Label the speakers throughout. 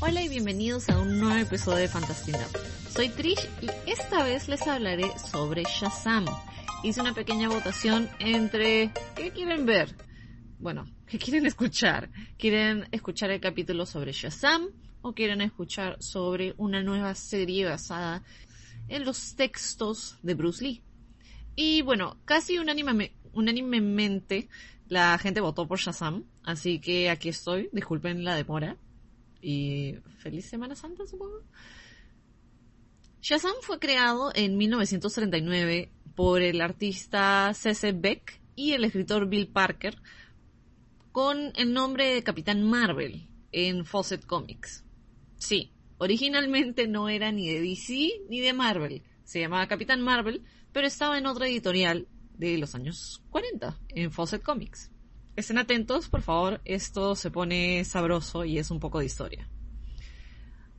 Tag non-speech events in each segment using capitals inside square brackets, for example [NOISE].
Speaker 1: Hola y bienvenidos a un nuevo episodio de Fantastina. Soy Trish y esta vez les hablaré sobre Shazam. Hice una pequeña votación entre ¿qué quieren ver? Bueno, ¿qué quieren escuchar? ¿Quieren escuchar el capítulo sobre Shazam o quieren escuchar sobre una nueva serie basada en los textos de Bruce Lee? Y bueno, casi unánimemente la gente votó por Shazam, así que aquí estoy, disculpen la demora y feliz Semana Santa, supongo. Shazam fue creado en 1939 por el artista C.C. Beck y el escritor Bill Parker con el nombre de Capitán Marvel en Fawcett Comics. Sí, originalmente no era ni de DC ni de Marvel, se llamaba Capitán Marvel, pero estaba en otra editorial de los años 40 en Fawcett Comics. Estén atentos, por favor, esto se pone sabroso y es un poco de historia.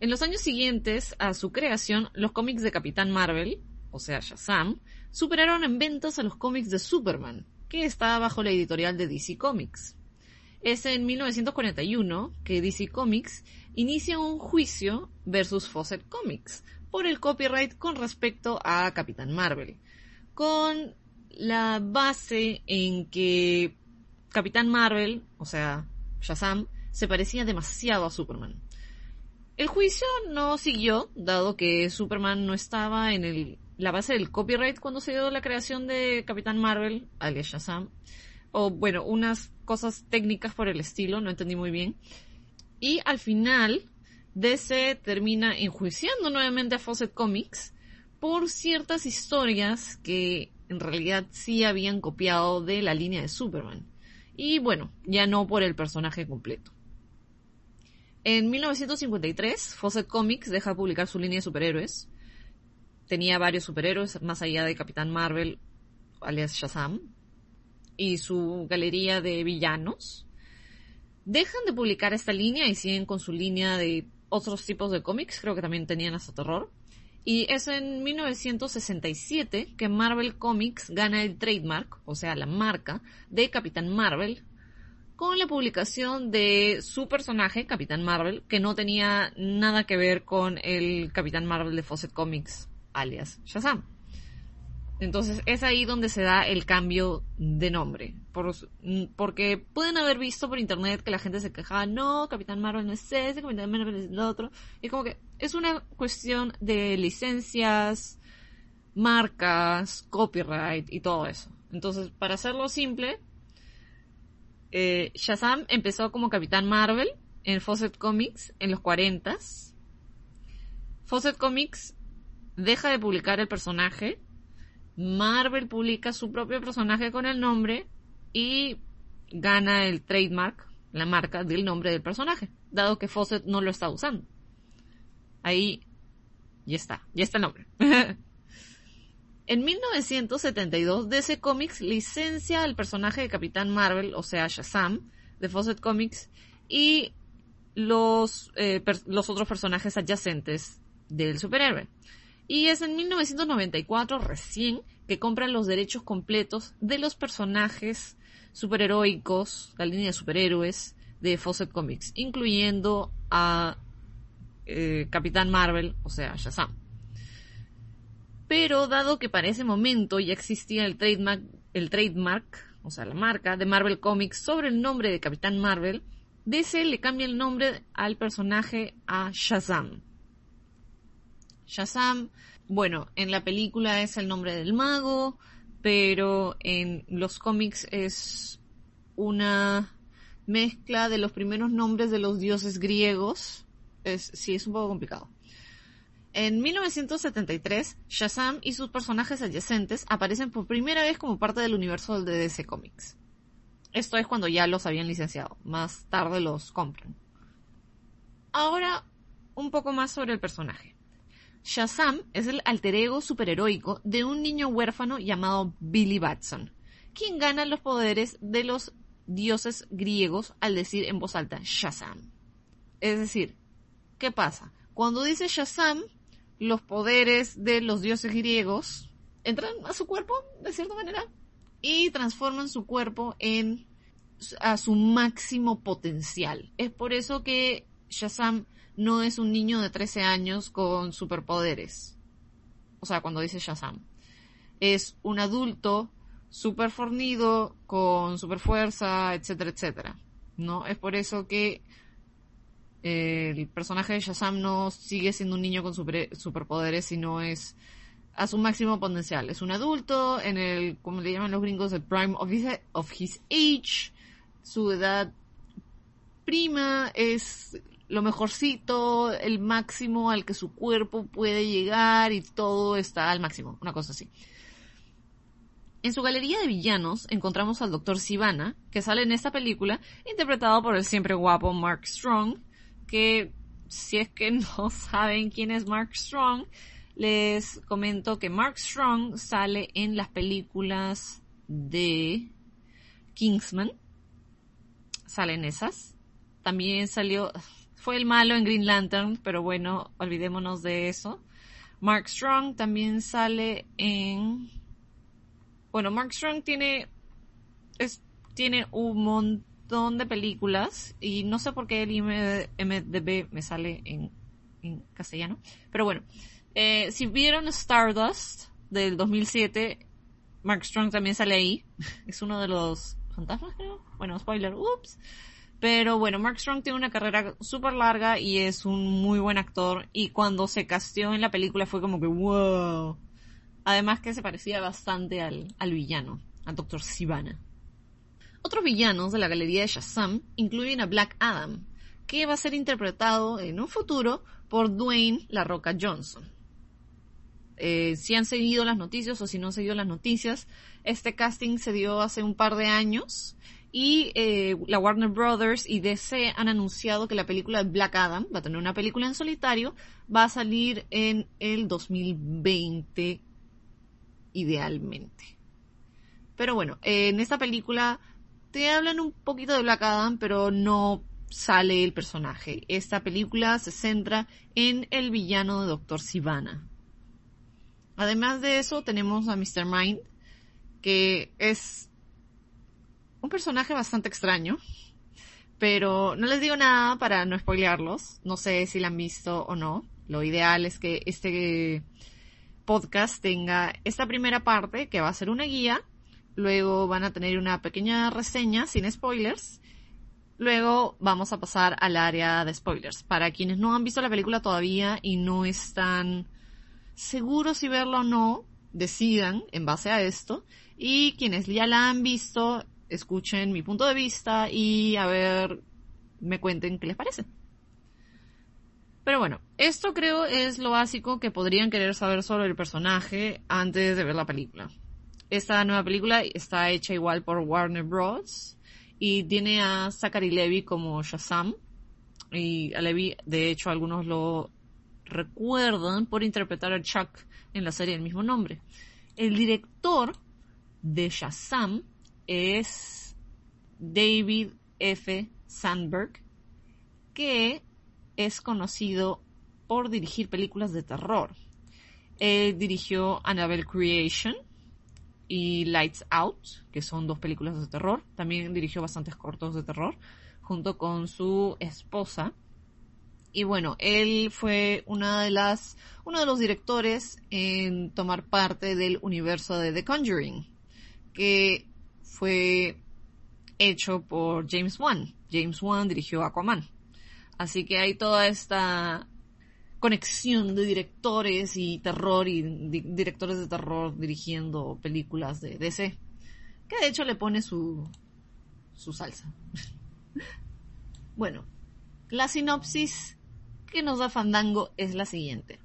Speaker 1: En los años siguientes a su creación, los cómics de Capitán Marvel, o sea Shazam, superaron en ventas a los cómics de Superman, que estaba bajo la editorial de DC Comics. Es en 1941 que DC Comics inicia un juicio versus Fawcett Comics por el copyright con respecto a Capitán Marvel, con la base en que Capitán Marvel, o sea, Shazam, se parecía demasiado a Superman. El juicio no siguió, dado que Superman no estaba en el, la base del copyright cuando se dio la creación de Capitán Marvel, alias Shazam. O bueno, unas cosas técnicas por el estilo, no entendí muy bien. Y al final, DC termina enjuiciando nuevamente a Fawcett Comics por ciertas historias que en realidad sí habían copiado de la línea de Superman. Y bueno, ya no por el personaje completo. En 1953, Fawcett Comics deja de publicar su línea de superhéroes. Tenía varios superhéroes, más allá de Capitán Marvel, alias Shazam, y su galería de villanos. Dejan de publicar esta línea y siguen con su línea de otros tipos de cómics, creo que también tenían hasta terror. Y es en 1967 que Marvel Comics gana el trademark, o sea, la marca, de Capitán Marvel, con la publicación de su personaje, Capitán Marvel, que no tenía nada que ver con el Capitán Marvel de Fawcett Comics, alias Shazam. Entonces es ahí donde se da el cambio de nombre. porque pueden haber visto por internet que la gente se quejaba, no, Capitán Marvel no es ese, Capitán Marvel es el otro. Y como que es una cuestión de licencias, marcas, copyright y todo eso. Entonces, para hacerlo simple, eh, Shazam empezó como Capitán Marvel en Fawcett Comics en los 40s. Fawcett Comics deja de publicar el personaje Marvel publica su propio personaje con el nombre y gana el trademark, la marca del nombre del personaje, dado que Fawcett no lo está usando. Ahí ya está, ya está el nombre. [LAUGHS] en 1972, DC Comics licencia al personaje de Capitán Marvel, o sea, Shazam, de Fawcett Comics, y los, eh, los otros personajes adyacentes del superhéroe. Y es en 1994 recién que compran los derechos completos de los personajes superheroicos, la línea de superhéroes de Fawcett Comics, incluyendo a eh, Capitán Marvel, o sea, Shazam. Pero dado que para ese momento ya existía el trademark, el trademark, o sea, la marca de Marvel Comics sobre el nombre de Capitán Marvel, DC le cambia el nombre al personaje a Shazam. Shazam, bueno, en la película es el nombre del mago, pero en los cómics es una mezcla de los primeros nombres de los dioses griegos. Es, sí, es un poco complicado. En 1973, Shazam y sus personajes adyacentes aparecen por primera vez como parte del universo de DC Comics. Esto es cuando ya los habían licenciado, más tarde los compran. Ahora, un poco más sobre el personaje. Shazam es el alter ego superheroico de un niño huérfano llamado Billy Batson, quien gana los poderes de los dioses griegos al decir en voz alta Shazam. Es decir, ¿qué pasa? Cuando dice Shazam, los poderes de los dioses griegos entran a su cuerpo, de cierta manera, y transforman su cuerpo en a su máximo potencial. Es por eso que Shazam no es un niño de 13 años con superpoderes. O sea, cuando dice Shazam. Es un adulto super fornido, con super fuerza, etcétera, etcétera. ¿No? Es por eso que eh, el personaje de Shazam no sigue siendo un niño con super, superpoderes, sino es a su máximo potencial. Es un adulto en el, como le llaman los gringos, el prime of his age. Su edad prima es lo mejorcito, el máximo al que su cuerpo puede llegar y todo está al máximo, una cosa así. En su galería de villanos encontramos al Dr. Sivana, que sale en esta película, interpretado por el siempre guapo Mark Strong, que si es que [LAUGHS] no saben quién es Mark Strong, les comento que Mark Strong sale en las películas de Kingsman. Salen esas. También salió, fue el malo en Green Lantern, pero bueno, olvidémonos de eso. Mark Strong también sale en bueno, Mark Strong tiene, es, tiene un montón de películas y no sé por qué el IMDB me sale en, en castellano. Pero bueno, eh, si vieron Stardust del 2007, Mark Strong también sale ahí. Es uno de los fantasmas, creo. Bueno, spoiler, ups. Pero bueno, Mark Strong tiene una carrera súper larga y es un muy buen actor. Y cuando se casteó en la película fue como que, wow, Además que se parecía bastante al, al villano, al Dr. Sivana. Otros villanos de la galería de Shazam incluyen a Black Adam, que va a ser interpretado en un futuro por Dwayne La Roca Johnson. Eh, si han seguido las noticias o si no han seguido las noticias, este casting se dio hace un par de años y eh, la Warner Brothers y DC han anunciado que la película Black Adam va a tener una película en solitario, va a salir en el 2020 idealmente. Pero bueno, en esta película te hablan un poquito de Black Adam, pero no sale el personaje. Esta película se centra en el villano de Doctor Sivana. Además de eso, tenemos a Mr. Mind, que es un personaje bastante extraño. Pero no les digo nada para no spoilearlos. No sé si la han visto o no. Lo ideal es que este podcast tenga esta primera parte que va a ser una guía, luego van a tener una pequeña reseña sin spoilers, luego vamos a pasar al área de spoilers. Para quienes no han visto la película todavía y no están seguros si verla o no, decidan en base a esto y quienes ya la han visto, escuchen mi punto de vista y a ver, me cuenten qué les parece. Pero bueno, esto creo es lo básico que podrían querer saber sobre el personaje antes de ver la película. Esta nueva película está hecha igual por Warner Bros. y tiene a Zachary Levy como Shazam. Y a Levy, de hecho, algunos lo recuerdan por interpretar a Chuck en la serie del mismo nombre. El director de Shazam es David F. Sandberg, que es conocido por dirigir películas de terror. Él dirigió Annabelle Creation y Lights Out, que son dos películas de terror. También dirigió bastantes cortos de terror, junto con su esposa. Y bueno, él fue una de las, uno de los directores en tomar parte del universo de The Conjuring, que fue hecho por James Wan. James Wan dirigió Aquaman. Así que hay toda esta conexión de directores y terror y directores de terror dirigiendo películas de DC. Que de hecho le pone su, su salsa. [LAUGHS] bueno, la sinopsis que nos da Fandango es la siguiente.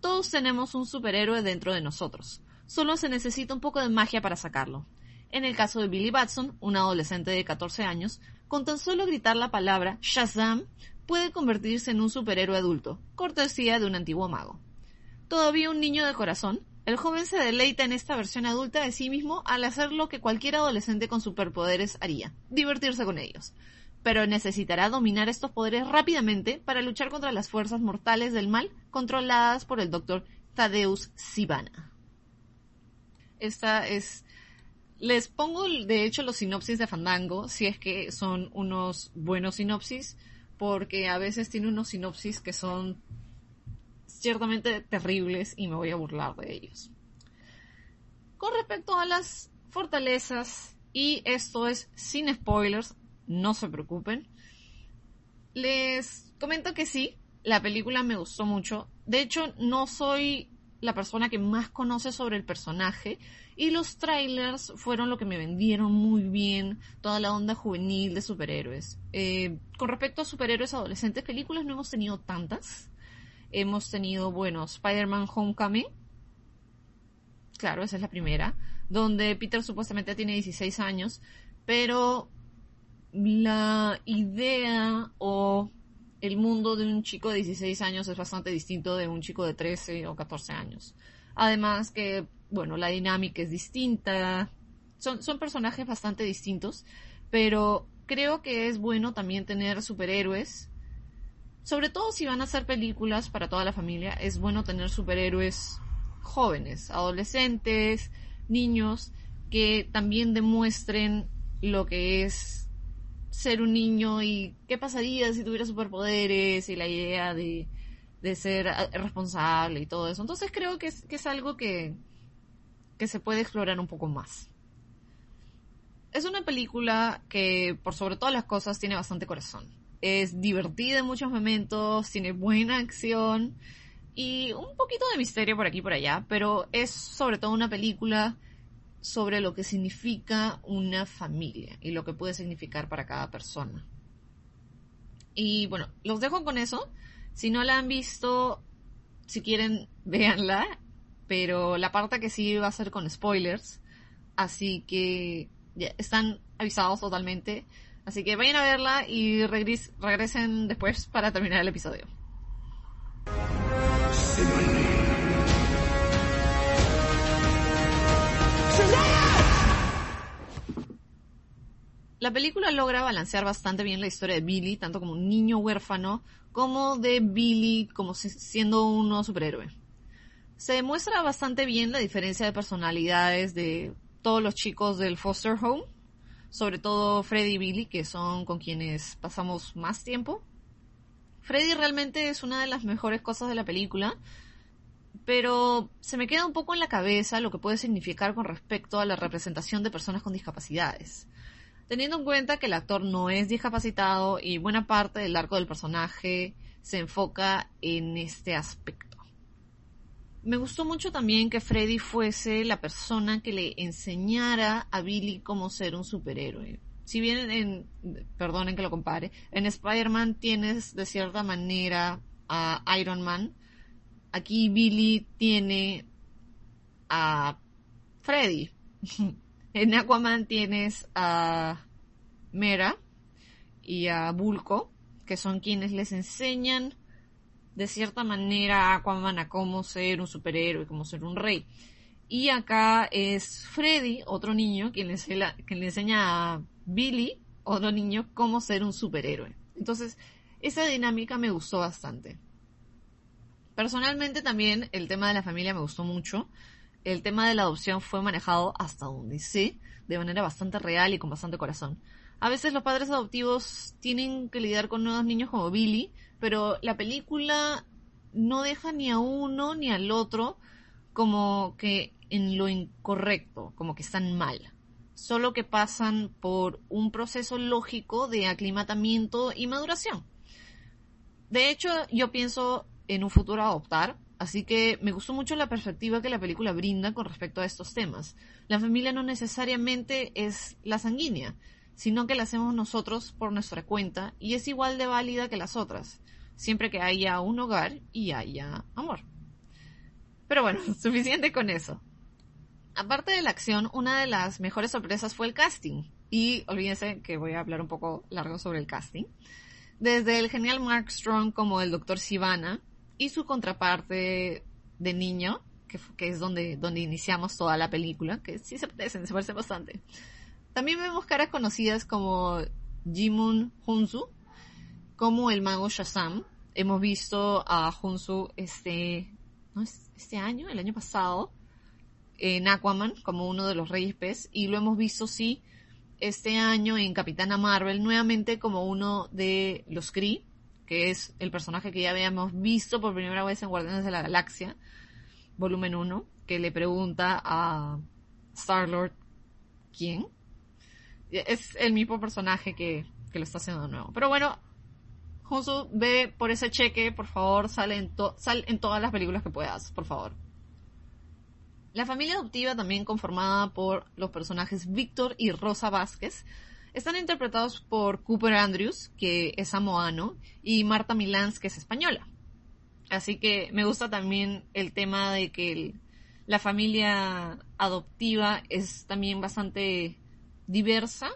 Speaker 1: Todos tenemos un superhéroe dentro de nosotros. Solo se necesita un poco de magia para sacarlo. En el caso de Billy Batson, un adolescente de 14 años, con tan solo gritar la palabra Shazam, puede convertirse en un superhéroe adulto, cortesía de un antiguo mago. Todavía un niño de corazón, el joven se deleita en esta versión adulta de sí mismo al hacer lo que cualquier adolescente con superpoderes haría, divertirse con ellos. Pero necesitará dominar estos poderes rápidamente para luchar contra las fuerzas mortales del mal controladas por el doctor Thaddeus Sivana. Esta es les pongo, de hecho, los sinopsis de Fandango, si es que son unos buenos sinopsis, porque a veces tiene unos sinopsis que son ciertamente terribles y me voy a burlar de ellos. Con respecto a las fortalezas, y esto es sin spoilers, no se preocupen, les comento que sí, la película me gustó mucho. De hecho, no soy la persona que más conoce sobre el personaje y los trailers fueron lo que me vendieron muy bien toda la onda juvenil de superhéroes. Eh, con respecto a superhéroes adolescentes, películas no hemos tenido tantas. Hemos tenido, bueno, Spider-Man Homecoming. Claro, esa es la primera. Donde Peter supuestamente tiene 16 años. Pero la idea o el mundo de un chico de 16 años es bastante distinto de un chico de 13 o 14 años. Además que, bueno, la dinámica es distinta. Son, son personajes bastante distintos. Pero creo que es bueno también tener superhéroes sobre todo si van a hacer películas para toda la familia, es bueno tener superhéroes jóvenes, adolescentes, niños, que también demuestren lo que es ser un niño y qué pasaría si tuviera superpoderes y la idea de, ser responsable y todo eso. Entonces creo que es, que es algo que, que se puede explorar un poco más. Es una película que, por sobre todas las cosas, tiene bastante corazón es divertida en muchos momentos, tiene buena acción y un poquito de misterio por aquí y por allá, pero es sobre todo una película sobre lo que significa una familia y lo que puede significar para cada persona. Y bueno, los dejo con eso. Si no la han visto, si quieren, [LAUGHS] véanla. Pero la parte que sí va a ser con spoilers. Así que ya están avisados totalmente. Así que vayan a verla y regresen después para terminar el episodio. La película logra balancear bastante bien la historia de Billy, tanto como un niño huérfano, como de Billy como siendo un superhéroe. Se demuestra bastante bien la diferencia de personalidades de todos los chicos del foster home, sobre todo Freddy y Billy, que son con quienes pasamos más tiempo. Freddy realmente es una de las mejores cosas de la película, pero se me queda un poco en la cabeza lo que puede significar con respecto a la representación de personas con discapacidades. Teniendo en cuenta que el actor no es discapacitado y buena parte del arco del personaje se enfoca en este aspecto. Me gustó mucho también que Freddy fuese la persona que le enseñara a Billy cómo ser un superhéroe. Si bien en, perdonen que lo compare, en Spider-Man tienes de cierta manera a Iron Man, aquí Billy tiene a Freddy. [LAUGHS] en Aquaman tienes a Mera y a Bulko, que son quienes les enseñan de cierta manera Aquaman a cómo ser un superhéroe, cómo ser un rey. Y acá es Freddy, otro niño, quien le, enseña, quien le enseña a Billy, otro niño, cómo ser un superhéroe. Entonces, esa dinámica me gustó bastante. Personalmente también el tema de la familia me gustó mucho. El tema de la adopción fue manejado hasta donde sé, de manera bastante real y con bastante corazón. A veces los padres adoptivos tienen que lidiar con nuevos niños como Billy, pero la película no deja ni a uno ni al otro como que en lo incorrecto, como que están mal. Solo que pasan por un proceso lógico de aclimatamiento y maduración. De hecho, yo pienso en un futuro adoptar, así que me gustó mucho la perspectiva que la película brinda con respecto a estos temas. La familia no necesariamente es la sanguínea, sino que la hacemos nosotros por nuestra cuenta y es igual de válida que las otras, siempre que haya un hogar y haya amor. Pero bueno, [LAUGHS] suficiente con eso. Aparte de la acción, una de las mejores sorpresas fue el casting. Y olvídense que voy a hablar un poco largo sobre el casting. Desde el genial Mark Strong como el Dr. Sivana y su contraparte de niño, que, es donde, donde iniciamos toda la película, que sí se parecen, se parecen bastante. También vemos caras conocidas como Jimun Hunsu, como el mago Shazam. Hemos visto a Hunsu este, ¿no este año, el año pasado, en Aquaman, como uno de los Reyes Pez, y lo hemos visto, sí, este año en Capitana Marvel, nuevamente como uno de los Kree, que es el personaje que ya habíamos visto por primera vez en Guardianes de la Galaxia, volumen 1, que le pregunta a Star-Lord quién. Es el mismo personaje que, que lo está haciendo de nuevo. Pero bueno, Junsu, ve por ese cheque, por favor, sal en, sal en todas las películas que puedas, por favor. La familia adoptiva, también conformada por los personajes Víctor y Rosa Vázquez, están interpretados por Cooper Andrews, que es samoano, y Marta Milans, que es española. Así que me gusta también el tema de que la familia adoptiva es también bastante diversa.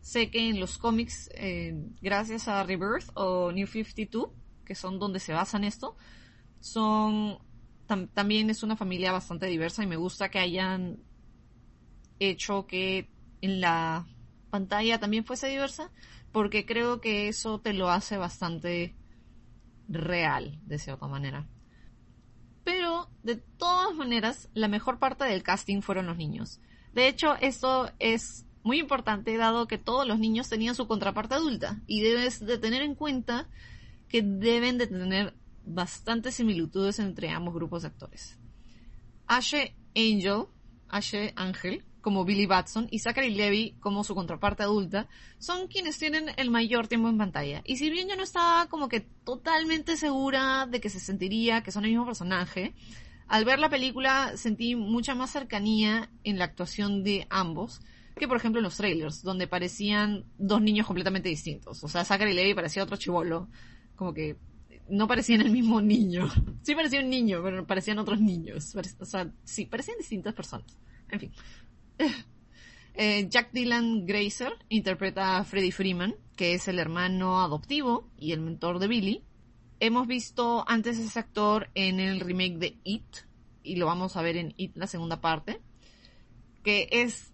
Speaker 1: Sé que en los cómics, eh, gracias a Rebirth o New 52, que son donde se basan esto, son también es una familia bastante diversa y me gusta que hayan hecho que en la pantalla también fuese diversa, porque creo que eso te lo hace bastante real, de cierta manera. Pero, de todas maneras, la mejor parte del casting fueron los niños. De hecho, esto es muy importante dado que todos los niños tenían su contraparte adulta y debes de tener en cuenta que deben de tener bastantes similitudes entre ambos grupos de actores. Ashe Angel, Ashe Angel, como Billy Batson, y Zachary Levy, como su contraparte adulta, son quienes tienen el mayor tiempo en pantalla. Y si bien yo no estaba como que totalmente segura de que se sentiría que son el mismo personaje, al ver la película sentí mucha más cercanía en la actuación de ambos que por ejemplo en los trailers, donde parecían dos niños completamente distintos. O sea, Zachary Levy parecía otro chivolo, como que no parecían el mismo niño. Sí parecía un niño, pero parecían otros niños. O sea, sí, parecían distintas personas. En fin. [LAUGHS] Eh, Jack Dylan Grazer interpreta a Freddie Freeman, que es el hermano adoptivo y el mentor de Billy. Hemos visto antes ese actor en el remake de It, y lo vamos a ver en It, la segunda parte, que es,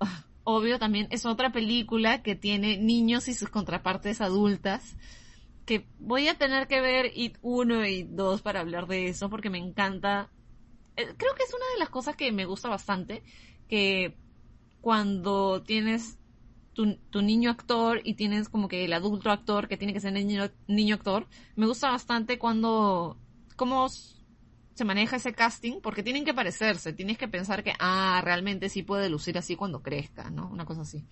Speaker 1: [LAUGHS] obvio también, es otra película que tiene niños y sus contrapartes adultas, que voy a tener que ver It 1 y 2 para hablar de eso, porque me encanta. Eh, creo que es una de las cosas que me gusta bastante, que cuando tienes tu, niño actor y tienes como que el adulto actor que tiene que ser niño, niño actor, me gusta bastante cuando, cómo se maneja ese casting, porque tienen que parecerse, tienes que pensar que, ah, realmente sí puede lucir así cuando crezca, ¿no? Una cosa así.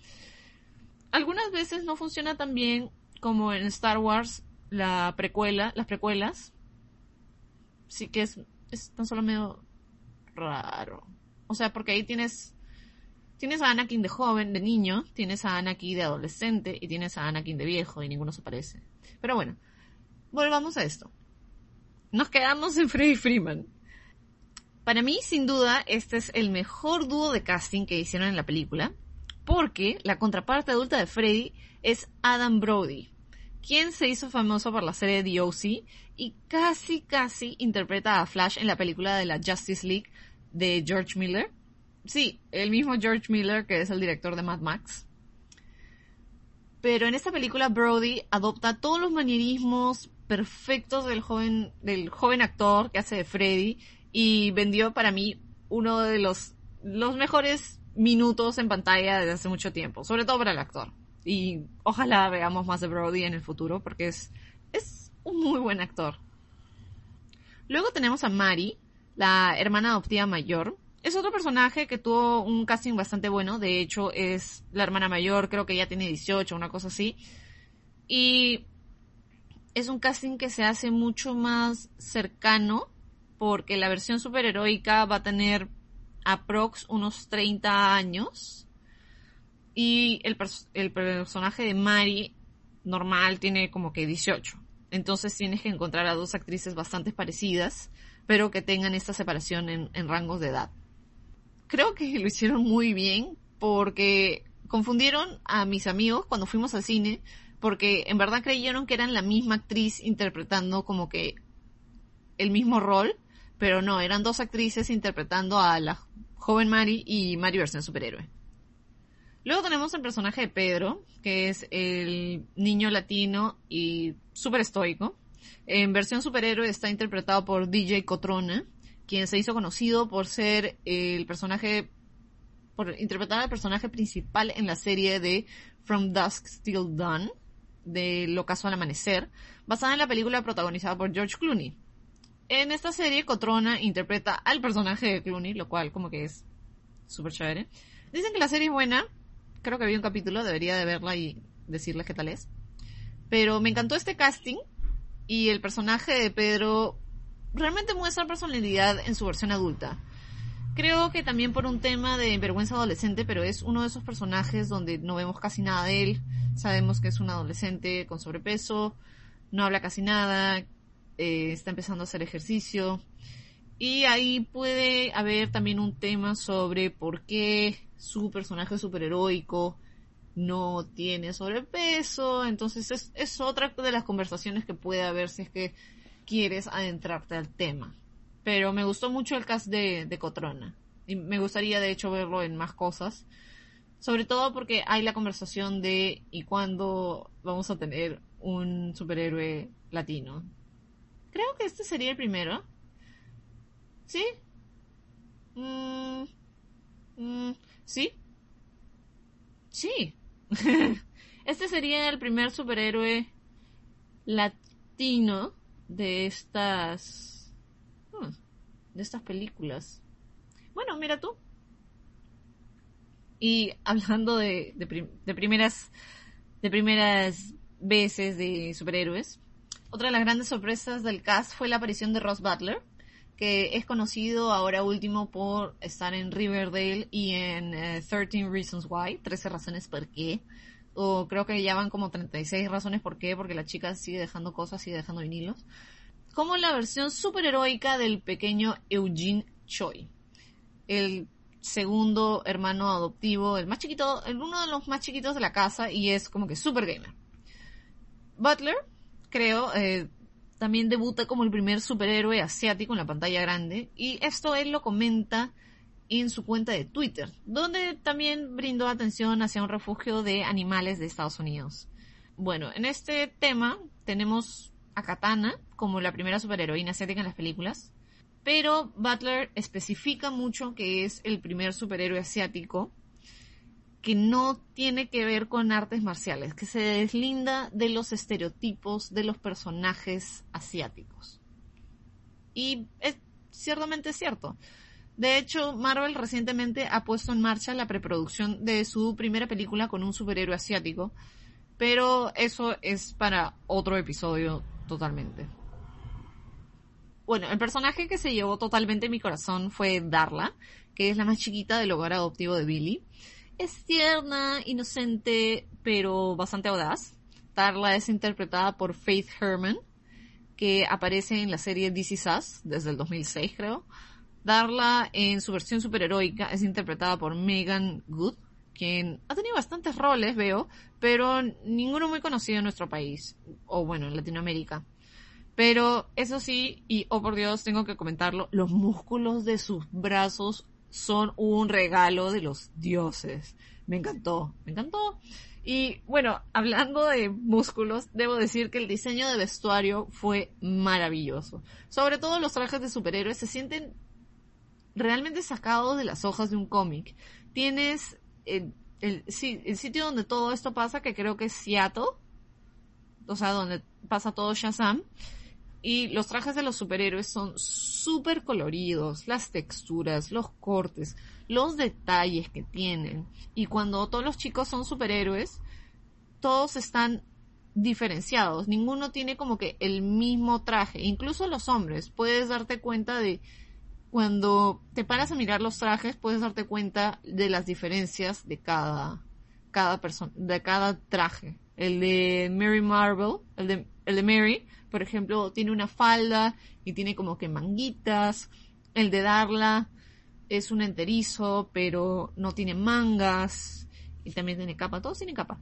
Speaker 1: Algunas veces no funciona tan bien como en Star Wars, la precuela, las precuelas. Sí que es, es tan solo medio raro. O sea, porque ahí tienes Tienes a Anakin de joven, de niño, tienes a Anakin de adolescente y tienes a Anakin de viejo y ninguno se parece. Pero bueno, volvamos a esto. Nos quedamos en Freddy Freeman. Para mí, sin duda, este es el mejor dúo de casting que hicieron en la película, porque la contraparte adulta de Freddy es Adam Brody, quien se hizo famoso por la serie The O.C. y casi, casi interpreta a Flash en la película de la Justice League de George Miller Sí, el mismo George Miller, que es el director de Mad Max. Pero en esta película Brody adopta todos los manierismos perfectos del joven, del joven actor que hace de Freddy y vendió para mí uno de los, los mejores minutos en pantalla desde hace mucho tiempo, sobre todo para el actor. Y ojalá veamos más de Brody en el futuro porque es, es un muy buen actor. Luego tenemos a Mari, la hermana adoptiva mayor, es otro personaje que tuvo un casting bastante bueno. De hecho, es la hermana mayor, creo que ya tiene 18, una cosa así. Y es un casting que se hace mucho más cercano porque la versión superheroica va a tener aprox unos 30 años y el, el personaje de Mari normal tiene como que 18. Entonces tienes que encontrar a dos actrices bastante parecidas, pero que tengan esta separación en rangos de edad creo que lo hicieron muy bien porque confundieron a mis amigos cuando fuimos al cine porque en verdad creyeron que eran la misma actriz interpretando como que el mismo rol, pero no, eran dos actrices interpretando a la joven Mari y Mari versión superhéroe. Luego tenemos el personaje de Pedro, que es el niño latino y súper estoico. En versión superhéroe está interpretado por DJ Cotrona, quien se hizo conocido por ser el personaje, por interpretar al personaje principal en la serie de From Dusk Till Dawn, de Lo Caso al Amanecer, basada en la película protagonizada por George Clooney. En esta serie, Cotrona interpreta al personaje de Clooney, lo cual como que es súper chévere. Dicen que la serie es buena, creo que vi un capítulo, debería de verla y decirles qué tal es. Pero me encantó este casting y el personaje de Pedro realmente muestra personalidad en su versión adulta. Creo que también por un tema de vergüenza adolescente, pero es uno de esos personajes donde no vemos casi nada de él. Sabemos que es un adolescente con sobrepeso, no habla casi nada, eh, está empezando a hacer ejercicio. Y ahí puede haber también un tema sobre por qué su personaje superheroico no tiene sobrepeso. Entonces es, es otra de las conversaciones que puede haber si es que quieres adentrarte al tema. Pero me gustó mucho el cast de, de Cotrona. Y me gustaría de hecho verlo en más cosas. Sobre todo porque hay la conversación de ¿y cuándo vamos a tener un superhéroe latino? Creo que este sería el primero. ¿Sí? Mm, mm, ¿Sí? Sí. [LAUGHS] este sería el primer superhéroe latino de estas de estas películas. Bueno, mira tú. Y hablando de, de, primeras de primeras veces de superhéroes, otra de las grandes sorpresas del cast fue la aparición de Ross Butler, es conocido ahora último por estar en Riverdale y en 13 eh, Reasons Why, 13 razones por qué. O creo que ya van como 36 razones por qué, porque la chica sigue dejando cosas, sigue dejando vinilos. Como la versión superheroica del pequeño Eugene Choi. El segundo hermano adoptivo, el más chiquito, el uno de los más chiquitos de la casa y es como que super gamer. Butler, creo, eh, también debuta como el primer superhéroe asiático en la pantalla grande y esto él lo comenta en su cuenta de Twitter, donde también brindó atención hacia un refugio de animales de Estados Unidos. Bueno, en este tema tenemos a Katana como la primera superheroína asiática en las películas, pero Butler especifica mucho que es el primer superhéroe asiático que no tiene que ver con artes marciales, que se deslinda de los estereotipos de los personajes asiáticos. Y es ciertamente cierto. De hecho, Marvel recientemente ha puesto en marcha la preproducción de su primera película con un superhéroe asiático, pero eso es para otro episodio totalmente. Bueno, el personaje que se llevó totalmente mi corazón fue Darla, que es la más chiquita del hogar adoptivo de Billy. Es tierna, inocente, pero bastante audaz. Darla es interpretada por Faith Herman, que aparece en la serie DC Sass desde el 2006, creo. Darla en su versión superheroica es interpretada por Megan Good, quien ha tenido bastantes roles, veo, pero ninguno muy conocido en nuestro país, o bueno, en Latinoamérica. Pero eso sí, y oh por Dios, tengo que comentarlo, los músculos de sus brazos son un regalo de los dioses. Me encantó, me encantó. Y bueno, hablando de músculos, debo decir que el diseño de vestuario fue maravilloso. Sobre todo los trajes de superhéroes se sienten realmente sacados de las hojas de un cómic. Tienes el, el, el, sitio donde todo esto pasa, que creo que es Seattle, o sea, donde pasa todo Shazam. Y los trajes de los superhéroes son súper coloridos, las texturas, los cortes, los detalles que tienen. Y cuando todos los chicos son superhéroes, todos están diferenciados. Ninguno tiene como que el mismo traje. Incluso los hombres. Puedes darte cuenta de cuando te paras a mirar los trajes, puedes darte cuenta de las diferencias de cada, cada persona, de cada traje. El de Mary Marvel, el de, el de Mary, por ejemplo, tiene una falda y tiene como que manguitas. El de Darla es un enterizo, pero no tiene mangas. Y también tiene capa. Todos tienen capa.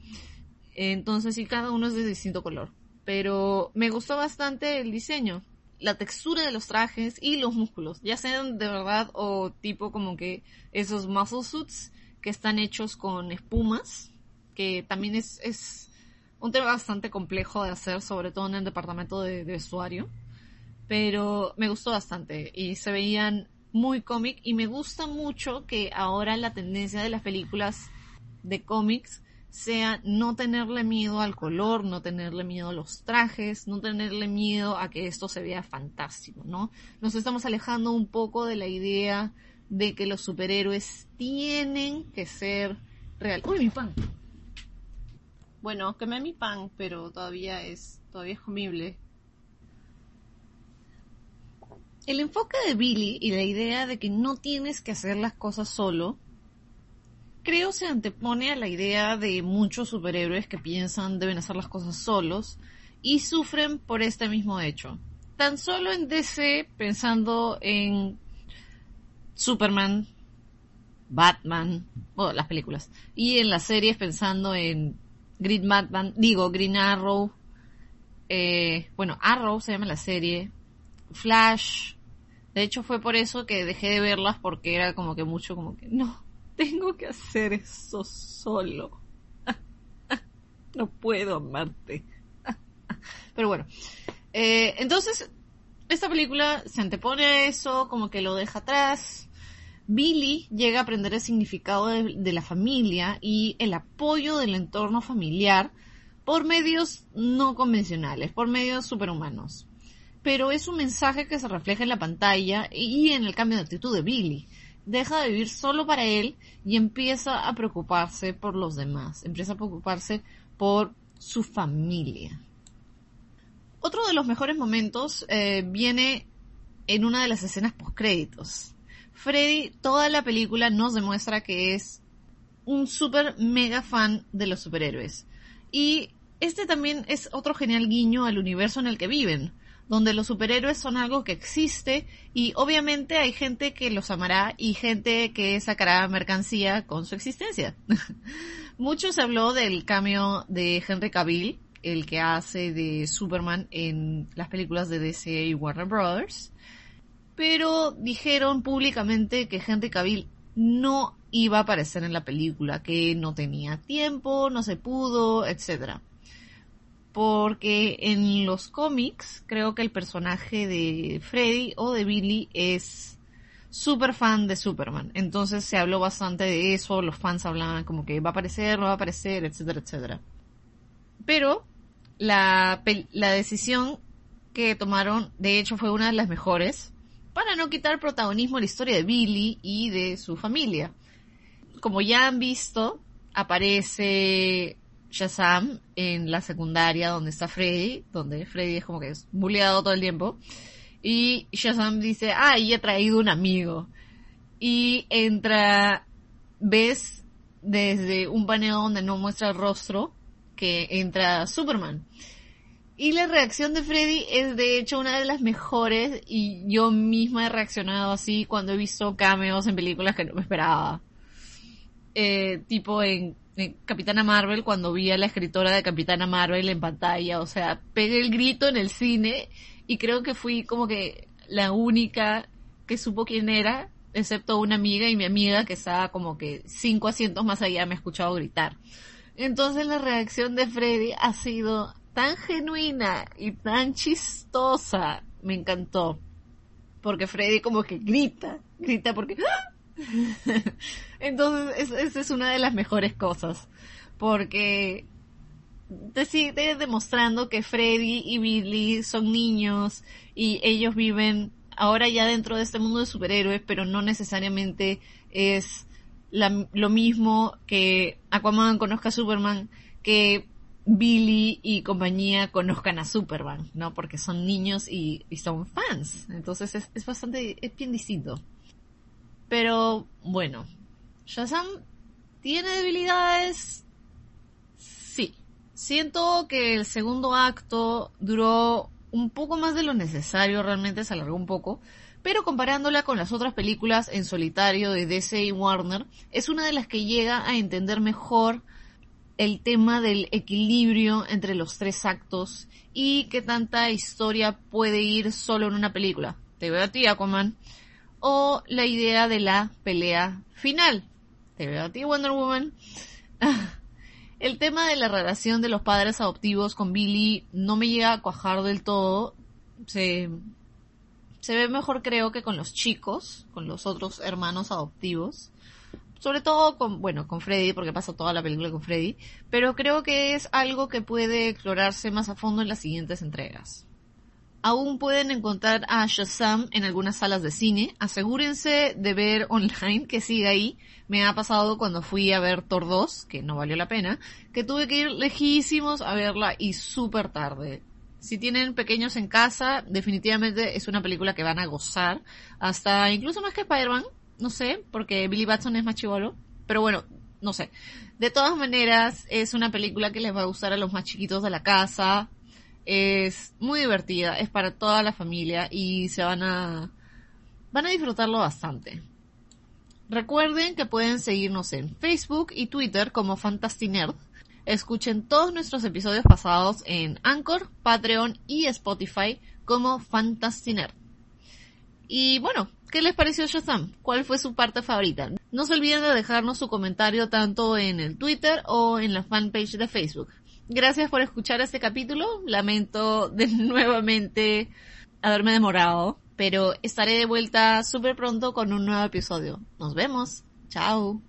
Speaker 1: Entonces, sí, cada uno es de distinto color. Pero me gustó bastante el diseño. La textura de los trajes y los músculos. Ya sean de verdad o tipo como que esos muscle suits que están hechos con espumas. Que también es, es un tema bastante complejo de hacer, sobre todo en el departamento de, vestuario. Pero me gustó bastante y se veían muy cómic y me gusta mucho que ahora la tendencia de las películas de cómics sea no tenerle miedo al color, no tenerle miedo a los trajes, no tenerle miedo a que esto se vea fantástico, ¿no? Nos estamos alejando un poco de la idea de que los superhéroes tienen que ser real. Uy, mi pan. Bueno, quemé mi pan, pero todavía es todavía es comible. El enfoque de Billy y la idea de que no tienes que hacer las cosas solo, creo se antepone a la idea de muchos superhéroes que piensan deben hacer las cosas solos y sufren por este mismo hecho. Tan solo en DC, pensando en Superman, Batman, bueno, las películas, y en las series pensando en Green Batman, digo, Green Arrow, eh, bueno, Arrow se llama la serie, Flash. De hecho fue por eso que dejé de verlas porque era como que mucho como que no, tengo que hacer eso solo. [LAUGHS] no puedo amarte. [LAUGHS] Pero bueno, eh, entonces esta película se antepone a eso, como que lo deja atrás. Billy llega a aprender el significado de, la familia y el apoyo del entorno familiar por medios no convencionales, por medios superhumanos pero es un mensaje que se refleja en la pantalla y en el cambio de actitud de Billy. Deja de vivir solo para él y empieza a preocuparse por los demás, empieza a preocuparse por su familia. Otro de los mejores momentos eh, viene en una de las escenas postcréditos. Freddy, toda la película nos demuestra que es un super mega fan de los superhéroes. Y este también es otro genial guiño al universo en el que viven donde los superhéroes son algo que existe y obviamente hay gente que los amará y gente que sacará mercancía con su existencia. [LAUGHS] Mucho se habló del cambio de Henry Cavill, el que hace de Superman en las películas de DC y Warner Brothers, pero dijeron públicamente que Henry Cavill no iba a aparecer en la película, que no tenía tiempo, no se pudo, etcétera porque en los cómics creo que el personaje de Freddy o de Billy es súper fan de Superman. Entonces se habló bastante de eso, los fans hablaban como que va a aparecer, no va a aparecer, etcétera, etcétera. Pero la decisión que tomaron, de hecho, fue una de las mejores, para no quitar protagonismo a la historia de Billy y de su familia. Como ya han visto, aparece Shazam en la secundaria donde está Freddy, donde Freddy es como que es bulleado todo el tiempo. Y Shazam dice, ah, y he traído un amigo. Y entra, ves desde un paneo donde no muestra el rostro que entra Superman. Y la reacción de Freddy es de hecho una de las mejores y yo misma he reaccionado así cuando he visto cameos en películas que no me esperaba. Eh, tipo en Capitana Marvel cuando vi a la escritora de Capitana Marvel en pantalla, o sea, pegué el grito en el cine y creo que fui como que la única que supo quién era, excepto una amiga y mi amiga que estaba como que cinco asientos más allá me ha escuchado gritar. Entonces la reacción de Freddy ha sido tan genuina y tan chistosa, me encantó. Porque Freddy como que grita, grita porque ¡ah! [LAUGHS] Entonces, esa es una de las mejores cosas. Porque te sigue demostrando que Freddy y Billy son niños y ellos viven ahora ya dentro de este mundo de superhéroes, pero no necesariamente es lo mismo que Aquaman conozca a Superman, que Billy y compañía conozcan a Superman, ¿no? Porque son niños y, son fans. Entonces es, es bastante, es bien distinto. Pero bueno, Shazam tiene debilidades. Sí. Siento que el segundo acto duró un poco más de lo necesario, realmente se alargó un poco, pero comparándola con las otras películas en solitario de DC y Warner, es una de las que llega a entender mejor el tema del equilibrio entre los tres actos y qué tanta historia puede ir solo en una película. Te veo a ti, Aquaman o la idea de la pelea final. Te veo a ti, Wonder Woman. [LAUGHS] El tema de la relación de los padres adoptivos con Billy no me llega a cuajar del todo. Se, se ve mejor creo que con los chicos, con los otros hermanos adoptivos. Sobre todo con, bueno, con Freddy, porque pasa toda la película con Freddy, pero creo que es algo que puede explorarse más a fondo en las siguientes entregas. Aún pueden encontrar a Shazam en algunas salas de cine. Asegúrense de ver [LAUGHS] online que sigue ahí. Me ha pasado cuando fui a ver Thor 2, que no valió la pena, que tuve que ir lejísimos a verla y súper tarde. Si tienen pequeños en casa, definitivamente es una película que van a gozar. Hasta incluso más que Spider-Man, no sé, porque Billy Batson es más chivolo. Pero bueno, no sé. De todas maneras, es una película que les va a gustar a los más chiquitos de la casa. Es muy divertida, es para toda la familia y se van a, van a disfrutarlo bastante. Recuerden que pueden seguirnos en Facebook y Twitter como Fantastinerd Escuchen todos nuestros episodios pasados en Anchor, Patreon y Spotify como Fantastinerd. Y bueno, ¿qué les pareció Shazam? ¿Cuál fue su parte favorita? No se olviden de dejarnos su comentario tanto en el Twitter o en la fanpage de Facebook. Gracias por escuchar este capítulo. Lamento [LAUGHS] de nuevamente haberme demorado, pero estaré de vuelta súper pronto con un nuevo episodio. Nos vemos. Chao.